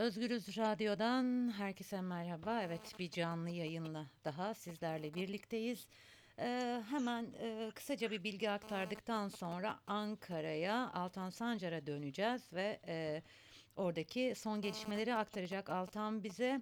Özgürüz Radyo'dan herkese merhaba. Evet bir canlı yayınla daha sizlerle birlikteyiz. Ee, hemen e, kısaca bir bilgi aktardıktan sonra Ankara'ya Altan Sancar'a döneceğiz ve e, oradaki son gelişmeleri aktaracak Altan bize.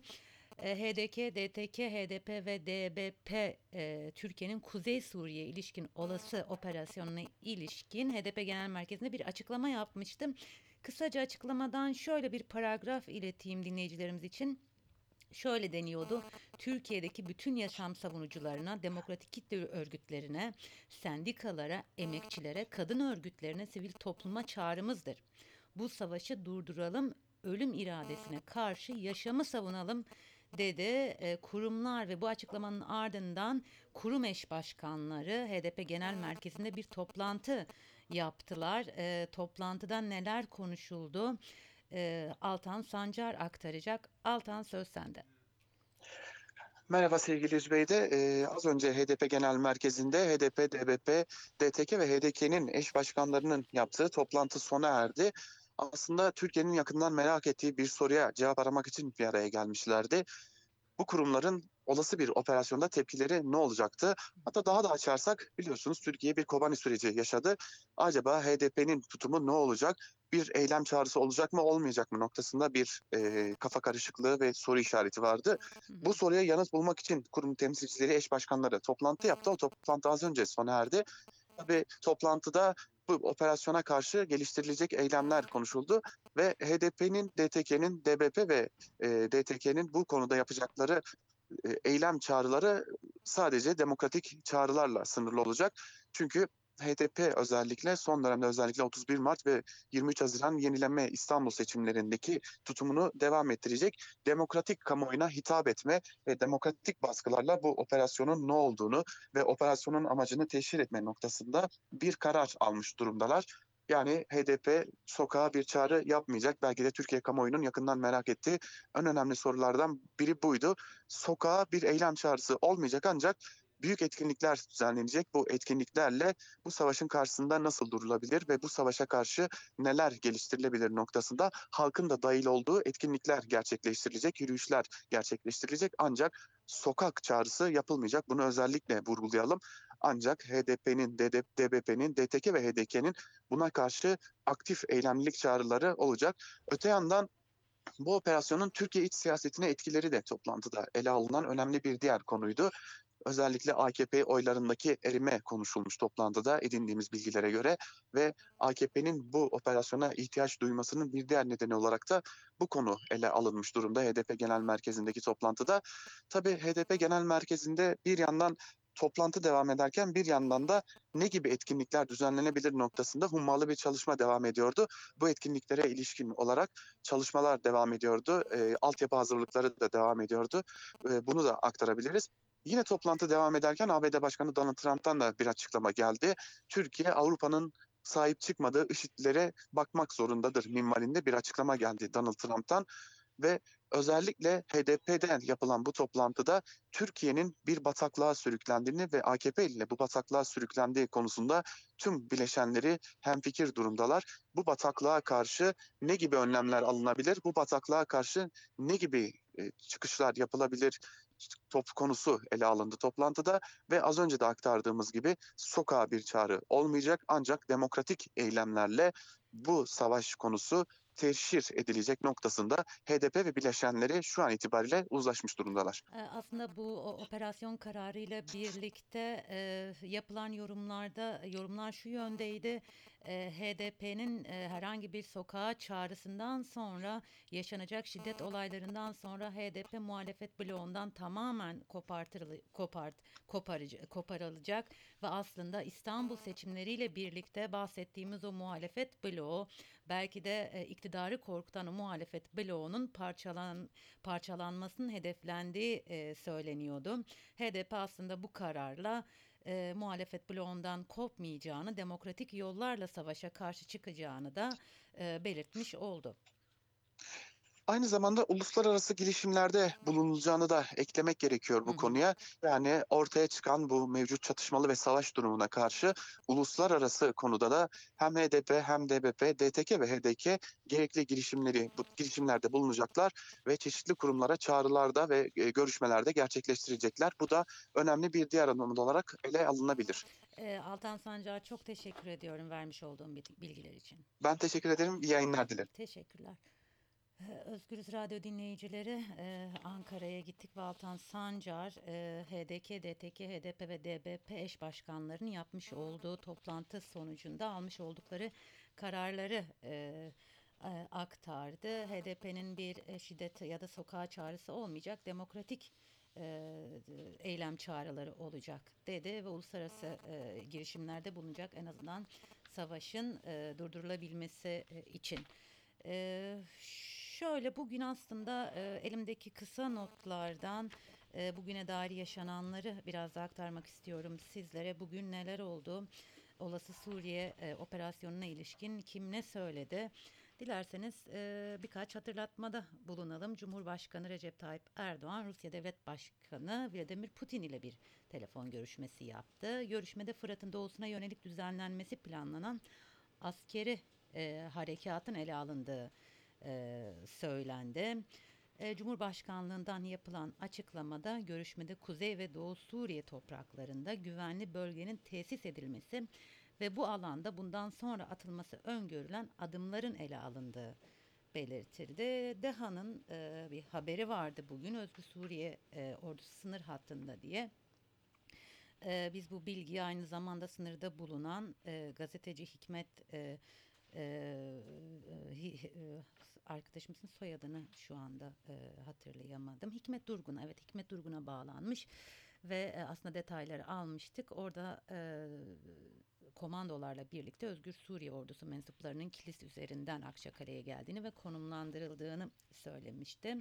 E, HDK, DTK, HDP ve DBP e, Türkiye'nin Kuzey Suriye ilişkin olası operasyonuna ilişkin HDP Genel Merkezi'nde bir açıklama yapmıştım. Kısaca açıklamadan şöyle bir paragraf ileteyim dinleyicilerimiz için. Şöyle deniyordu. Türkiye'deki bütün yaşam savunucularına, demokratik kitle örgütlerine, sendikalara, emekçilere, kadın örgütlerine, sivil topluma çağrımızdır. Bu savaşı durduralım, ölüm iradesine karşı yaşamı savunalım dedi. E, kurumlar ve bu açıklamanın ardından kurum eş başkanları HDP Genel Merkezi'nde bir toplantı yaptılar. E, toplantıda neler konuşuldu? E, Altan Sancar aktaracak. Altan söz sende. Merhaba sevgili Üzbey'de. Ee, az önce HDP Genel Merkezi'nde HDP, DBP, DTK ve HDK'nin eş başkanlarının yaptığı toplantı sona erdi. Aslında Türkiye'nin yakından merak ettiği bir soruya cevap aramak için bir araya gelmişlerdi. Bu kurumların olası bir operasyonda tepkileri ne olacaktı? Hatta daha da açarsak biliyorsunuz Türkiye bir Kobani süreci yaşadı. Acaba HDP'nin tutumu ne olacak? Bir eylem çağrısı olacak mı olmayacak mı noktasında bir e, kafa karışıklığı ve soru işareti vardı. Bu soruya yanıt bulmak için kurum temsilcileri, eş başkanları toplantı yaptı. O toplantı az önce sona erdi. Tabii toplantıda bu operasyona karşı geliştirilecek eylemler konuşuldu ve HDP'nin, DTK'nin, DBP ve e, DTK'nin bu konuda yapacakları eylem çağrıları sadece demokratik çağrılarla sınırlı olacak. Çünkü HDP özellikle son dönemde özellikle 31 Mart ve 23 Haziran yenilenme İstanbul seçimlerindeki tutumunu devam ettirecek. Demokratik kamuoyuna hitap etme ve demokratik baskılarla bu operasyonun ne olduğunu ve operasyonun amacını teşhir etme noktasında bir karar almış durumdalar. Yani HDP sokağa bir çağrı yapmayacak. Belki de Türkiye kamuoyunun yakından merak ettiği en önemli sorulardan biri buydu. Sokağa bir eylem çağrısı olmayacak ancak büyük etkinlikler düzenlenecek. Bu etkinliklerle bu savaşın karşısında nasıl durulabilir ve bu savaşa karşı neler geliştirilebilir noktasında halkın da dahil olduğu etkinlikler gerçekleştirilecek, yürüyüşler gerçekleştirilecek. Ancak sokak çağrısı yapılmayacak. Bunu özellikle vurgulayalım. Ancak HDP'nin, DBP'nin, DTK ve HDK'nin buna karşı aktif eylemlilik çağrıları olacak. Öte yandan bu operasyonun Türkiye iç siyasetine etkileri de toplantıda ele alınan önemli bir diğer konuydu. Özellikle AKP oylarındaki erime konuşulmuş toplantıda edindiğimiz bilgilere göre ve AKP'nin bu operasyona ihtiyaç duymasının bir diğer nedeni olarak da bu konu ele alınmış durumda HDP Genel Merkezi'ndeki toplantıda. Tabii HDP Genel Merkezi'nde bir yandan toplantı devam ederken bir yandan da ne gibi etkinlikler düzenlenebilir noktasında hummalı bir çalışma devam ediyordu. Bu etkinliklere ilişkin olarak çalışmalar devam ediyordu. E, altyapı hazırlıkları da devam ediyordu. E, bunu da aktarabiliriz. Yine toplantı devam ederken ABD Başkanı Donald Trump'tan da bir açıklama geldi. Türkiye Avrupa'nın sahip çıkmadığı IŞİD'lere bakmak zorundadır minvalinde bir açıklama geldi Donald Trump'tan ve özellikle HDP'den yapılan bu toplantıda Türkiye'nin bir bataklığa sürüklendiğini ve AKP ile bu bataklığa sürüklendiği konusunda tüm bileşenleri hemfikir durumdalar. Bu bataklığa karşı ne gibi önlemler alınabilir? Bu bataklığa karşı ne gibi e, çıkışlar yapılabilir? Top konusu ele alındı toplantıda ve az önce de aktardığımız gibi sokağa bir çağrı olmayacak ancak demokratik eylemlerle bu savaş konusu teşhir edilecek noktasında HDP ve bileşenleri şu an itibariyle uzlaşmış durumdalar. Aslında bu operasyon kararıyla birlikte e, yapılan yorumlarda yorumlar şu yöndeydi. E, HDP'nin e, herhangi bir sokağa çağrısından sonra yaşanacak şiddet olaylarından sonra HDP muhalefet bloğundan tamamen kopartırılı, kopart, koparıcı, koparılacak ve aslında İstanbul seçimleriyle birlikte bahsettiğimiz o muhalefet bloğu belki de e, iktidarı korkutan o muhalefet bloğunun parçalan, parçalanmasının hedeflendiği e, söyleniyordu. HDP aslında bu kararla e, muhalefet bloğundan kopmayacağını, demokratik yollarla savaşa karşı çıkacağını da e, belirtmiş oldu. Aynı zamanda uluslararası girişimlerde bulunulacağını da eklemek gerekiyor bu hı. konuya. Yani ortaya çıkan bu mevcut çatışmalı ve savaş durumuna karşı uluslararası konuda da hem HDP hem DBP, DTK ve HDK gerekli girişimleri bu girişimlerde bulunacaklar ve çeşitli kurumlara çağrılarda ve, eee, görüşmelerde gerçekleştirecekler. Bu da önemli bir diğer adım olarak ele alınabilir. Eee, Altan Sancar çok teşekkür ediyorum vermiş olduğun bil bilgiler için. Ben teşekkür ederim. İyi yayınlar dilerim. Teşekkürler. Eee, Özgürüz Radyo dinleyicileri, eee, Ankara'ya gittik ve Altan Sancar, eee, HDK, DTK, HDP ve DBP eş başkanlarının yapmış olduğu toplantı sonucunda almış oldukları kararları eee, aktardı. HDP'nin bir e, şiddet ya da sokağa çağrısı olmayacak, demokratik eylem çağrıları olacak dedi ve uluslararası girişimlerde bulunacak en azından savaşın durdurulabilmesi e, için. Eee, şöyle bugün aslında eee, elimdeki kısa notlardan eee, bugüne dair yaşananları biraz da aktarmak istiyorum sizlere. Bugün neler oldu? Olası Suriye eee, operasyonuna ilişkin kim ne söyledi? Dilerseniz eee, birkaç hatırlatmada bulunalım. Cumhurbaşkanı Recep Tayyip Erdoğan, Rusya Devlet Başkanı Vladimir Putin ile bir telefon görüşmesi yaptı. Görüşmede Fırat'ın doğusuna yönelik düzenlenmesi planlanan askeri eee, harekatın ele alındığı eee, söylendi. Eee, Cumhurbaşkanlığından yapılan açıklamada görüşmede Kuzey ve Doğu Suriye topraklarında güvenli bölgenin tesis edilmesi ve bu alanda bundan sonra atılması öngörülen adımların ele alındığı belirtildi. DEHA'nın eee, bir haberi vardı bugün Özgür Suriye eee, ordusu sınır hattında diye. Eee, biz bu bilgiyi aynı zamanda sınırda bulunan eee, gazeteci Hikmet eee, hi- hi- eee, arkadaşımızın soyadını şu anda eee, hatırlayamadım. Hikmet Durgun'a evet Hikmet Durgun'a bağlanmış ve e, aslında detayları almıştık. Orada eee, komandolarla birlikte Özgür Suriye ordusu mensuplarının Kilis üzerinden Akçakale'ye geldiğini ve konumlandırıldığını söylemişti.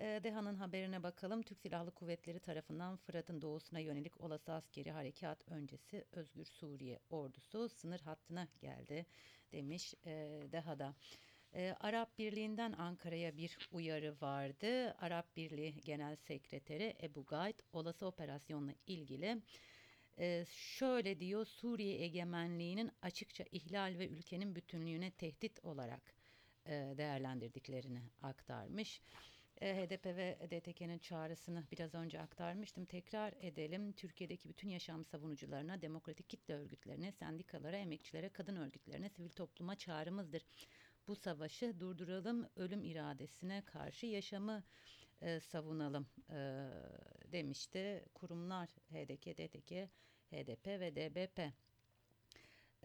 Eee, DEHA'nın haberine bakalım. Türk Silahlı Kuvvetleri tarafından Fırat'ın doğusuna yönelik olası askeri harekat öncesi Özgür Suriye ordusu sınır hattına geldi demiş eee DEHA'da. Eee, Arap Birliği'nden Ankara'ya bir uyarı vardı. Arap Birliği Genel Sekreteri Ebu Gaid olası operasyonla ilgili eee, şöyle diyor Suriye egemenliğinin açıkça ihlal ve ülkenin bütünlüğüne tehdit olarak eee, değerlendirdiklerini aktarmış. E, HDP ve DTK'nin çağrısını biraz önce aktarmıştım. Tekrar edelim. Türkiye'deki bütün yaşam savunucularına, demokratik kitle örgütlerine, sendikalara, emekçilere, kadın örgütlerine, sivil topluma çağrımızdır. Bu savaşı durduralım, ölüm iradesine karşı yaşamı e, savunalım e, demişti. Kurumlar HDK, DTK, HDP ve DBP.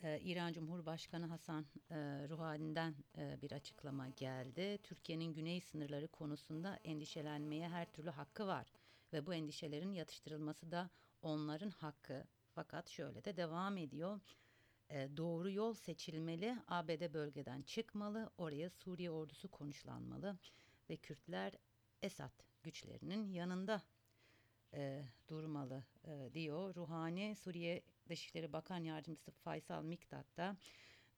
Ee, İran Cumhurbaşkanı Hasan e, Ruhani'den e, bir açıklama geldi. Türkiye'nin güney sınırları konusunda endişelenmeye her türlü hakkı var ve bu endişelerin yatıştırılması da onların hakkı. Fakat şöyle de devam ediyor. E, doğru yol seçilmeli, ABD bölgeden çıkmalı, oraya Suriye ordusu konuşlanmalı ve Kürtler Esad güçlerinin yanında e, durmalı e, diyor. Ruhani Suriye Dışişleri Bakan Yardımcısı Faysal Miktat da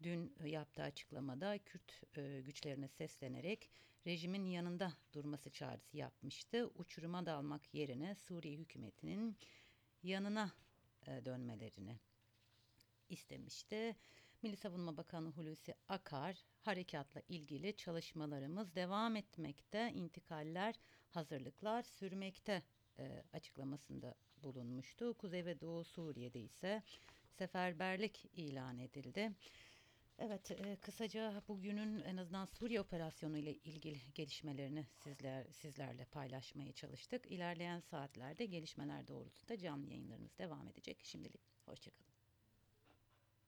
dün yaptığı açıklamada Kürt e, güçlerine seslenerek rejimin yanında durması çağrısı yapmıştı. Uçuruma dalmak yerine Suriye hükümetinin yanına e, dönmelerini istemişti. Milli Savunma Bakanı Hulusi Akar harekatla ilgili çalışmalarımız devam etmekte, intikaller, hazırlıklar sürmekte e, açıklamasında bulunmuştu. Kuzey ve Doğu Suriye'de ise seferberlik ilan edildi. Evet, e, kısaca bugünün en azından Suriye operasyonu ile ilgili gelişmelerini sizler sizlerle paylaşmaya çalıştık. İlerleyen saatlerde gelişmeler doğrultusunda canlı yayınlarımız devam edecek. Şimdilik hoşçakalın.